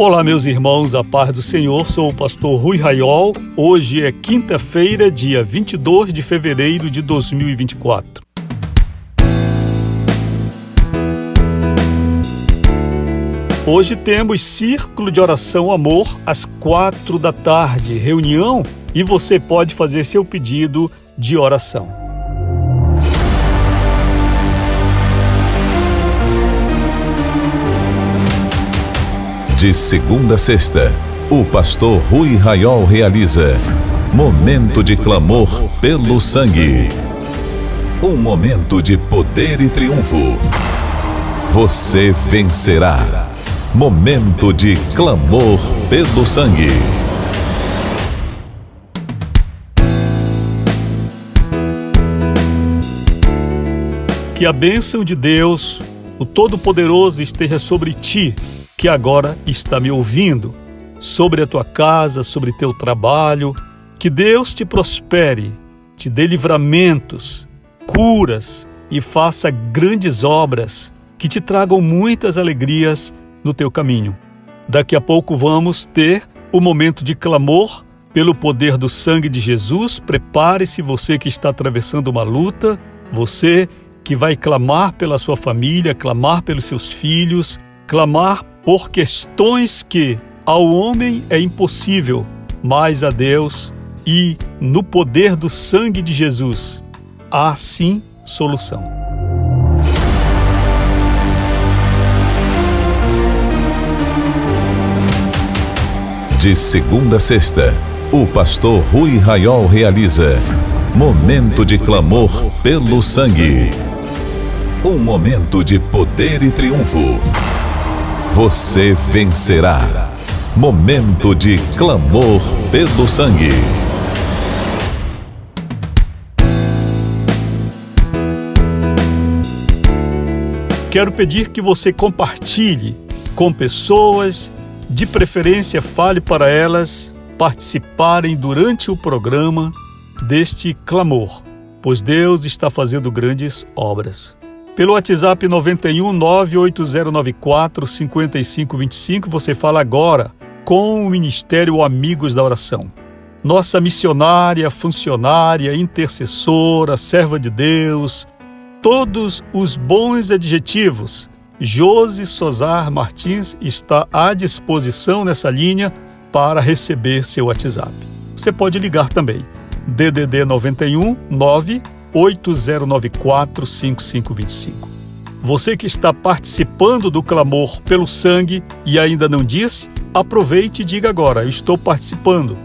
Olá, meus irmãos, a paz do Senhor, sou o pastor Rui Raiol. Hoje é quinta-feira, dia 22 de fevereiro de 2024. Hoje temos Círculo de Oração Amor às quatro da tarde, reunião, e você pode fazer seu pedido de oração. De segunda a sexta, o pastor Rui Raiol realiza Momento de clamor pelo sangue. Um momento de poder e triunfo. Você vencerá. Momento de clamor pelo sangue. Que a bênção de Deus, o Todo-Poderoso, esteja sobre ti que agora está me ouvindo, sobre a tua casa, sobre teu trabalho. Que Deus te prospere, te dê livramentos, curas e faça grandes obras que te tragam muitas alegrias no teu caminho. Daqui a pouco vamos ter o momento de clamor pelo poder do sangue de Jesus. Prepare-se, você que está atravessando uma luta, você que vai clamar pela sua família, clamar pelos seus filhos, clamar por questões que ao homem é impossível, mas a Deus e no poder do sangue de Jesus há sim solução. De segunda a sexta, o pastor Rui Raiol realiza Momento de clamor pelo sangue. Um momento de poder e triunfo. Você vencerá. Momento de clamor pelo sangue. Quero pedir que você compartilhe com pessoas, de preferência fale para elas participarem durante o programa deste clamor, pois Deus está fazendo grandes obras. Pelo WhatsApp 91 98094 5525 você fala agora com o Ministério Amigos da Oração. Nossa missionária, funcionária, intercessora, serva de Deus, todos os bons adjetivos. Josi Sozar Martins está à disposição nessa linha para receber seu WhatsApp. Você pode ligar também. DDD 91 9 8094 5525. Você que está participando do clamor pelo sangue e ainda não disse, aproveite e diga agora: Estou participando.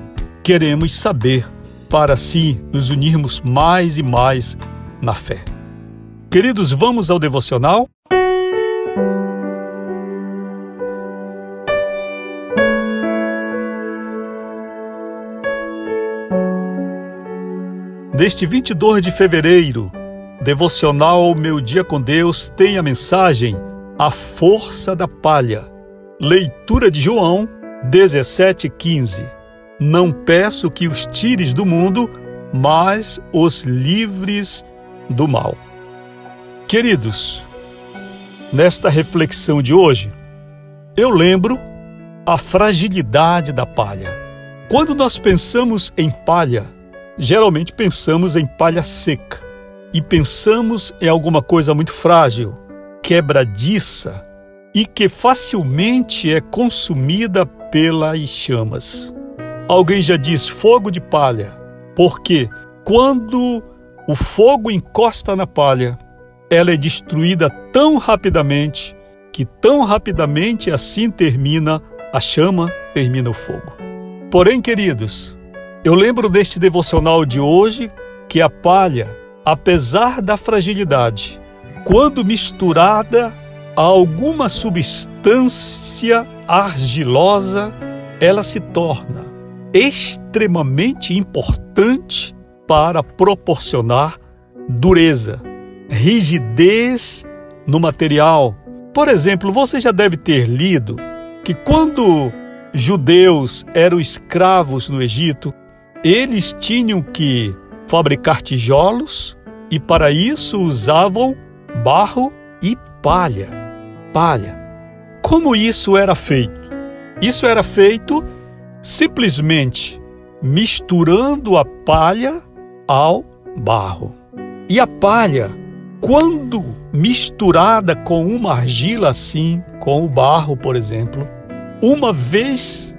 Queremos saber, para assim nos unirmos mais e mais na fé. Queridos, vamos ao devocional? Deste 22 de fevereiro, devocional Meu Dia com Deus tem a mensagem A Força da Palha. Leitura de João 17,15 Não peço que os tires do mundo, mas os livres do mal. Queridos, nesta reflexão de hoje, eu lembro a fragilidade da palha. Quando nós pensamos em palha, Geralmente pensamos em palha seca e pensamos em alguma coisa muito frágil, quebradiça e que facilmente é consumida pelas chamas. Alguém já diz fogo de palha, porque quando o fogo encosta na palha, ela é destruída tão rapidamente que tão rapidamente assim termina a chama, termina o fogo. Porém, queridos, eu lembro deste devocional de hoje que a palha, apesar da fragilidade, quando misturada a alguma substância argilosa, ela se torna extremamente importante para proporcionar dureza, rigidez no material. Por exemplo, você já deve ter lido que quando judeus eram escravos no Egito, eles tinham que fabricar tijolos e para isso usavam barro e palha. Palha. Como isso era feito? Isso era feito simplesmente misturando a palha ao barro. E a palha, quando misturada com uma argila assim, com o barro, por exemplo, uma vez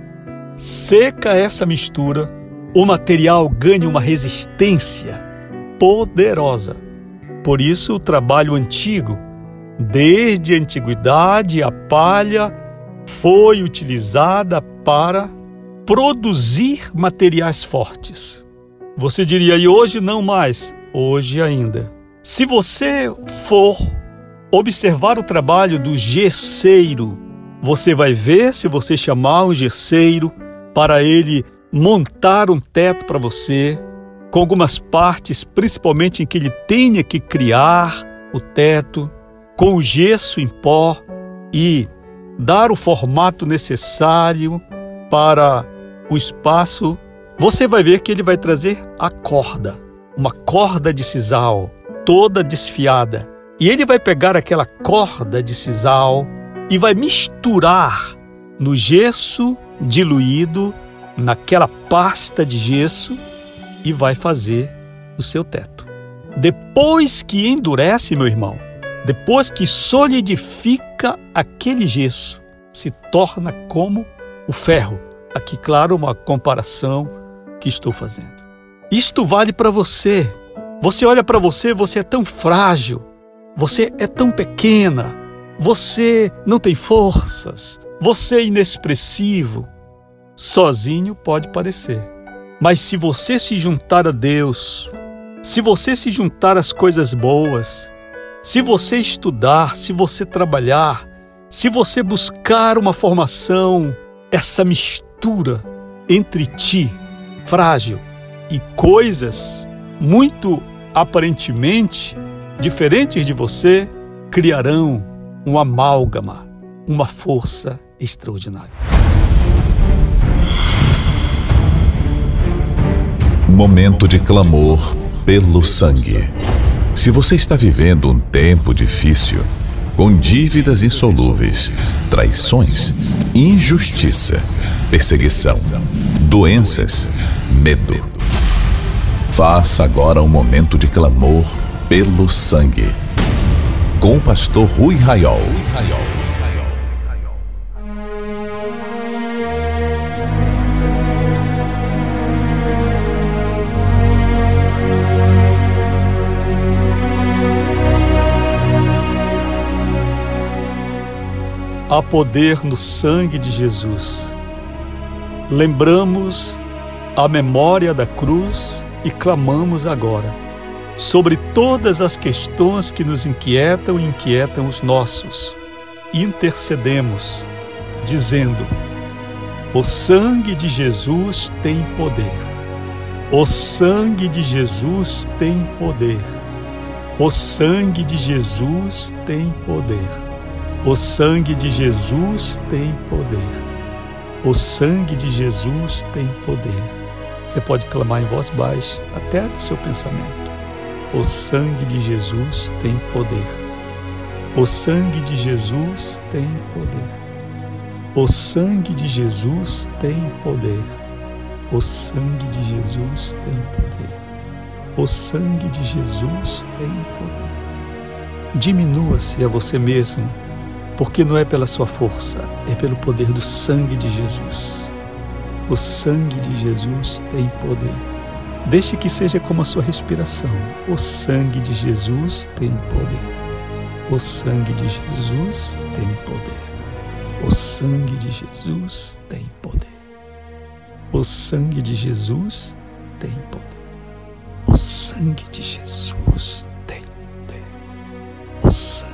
seca essa mistura, o material ganha uma resistência poderosa. Por isso, o trabalho antigo, desde a antiguidade, a palha foi utilizada para produzir materiais fortes. Você diria, e hoje não mais? Hoje ainda. Se você for observar o trabalho do gesseiro, você vai ver se você chamar um gesseiro para ele montar um teto para você, com algumas partes, principalmente em que ele tenha que criar o teto, com o gesso em pó e dar o formato necessário para o espaço, você vai ver que ele vai trazer a corda, uma corda de sisal toda desfiada. E ele vai pegar aquela corda de sisal e vai misturar no gesso diluído, naquela pasta de gesso e vai fazer o seu teto. Depois que endurece, meu irmão, depois que solidifica aquele gesso, se torna como o ferro. Aqui, claro, uma comparação que estou fazendo. Isto vale para você. Você olha para você, você é tão frágil, você é tão pequena, você não tem forças, você é inexpressivo. Sozinho pode parecer. Mas se você se juntar a Deus, se você se juntar às coisas boas, se você estudar, se você trabalhar, se você buscar uma formação, essa mistura entre ti, frágil, e coisas muito aparentemente diferentes de você, criarão um amálgama, uma força extraordinária. Momento de clamor pelo sangue. Se você está vivendo um tempo difícil, com dívidas insolúveis, traições, injustiça, perseguição, doenças, medo. Faça agora um momento de clamor pelo sangue. Com o pastor Rui Raiol. Há poder no sangue de Jesus. Lembramos a memória da cruz e clamamos agora sobre todas as questões que nos inquietam e inquietam os nossos. Intercedemos, dizendo: O sangue de Jesus tem poder. O sangue de Jesus tem poder. O sangue de Jesus tem poder. O sangue de Jesus tem poder. O sangue de Jesus tem poder. Você pode clamar em voz baixa, até no seu pensamento. O sangue de Jesus tem poder. O sangue de Jesus tem poder. O sangue de Jesus tem poder. O sangue de Jesus tem poder. O sangue de Jesus tem poder. Diminua-se a você mesmo porque não é pela sua força, é pelo poder do sangue de Jesus. O sangue de Jesus tem poder. Deixe que seja como a sua respiração. O sangue de Jesus tem poder. O sangue de Jesus tem poder. O sangue de Jesus tem poder. O sangue de Jesus tem poder. O sangue de Jesus tem poder. O sangue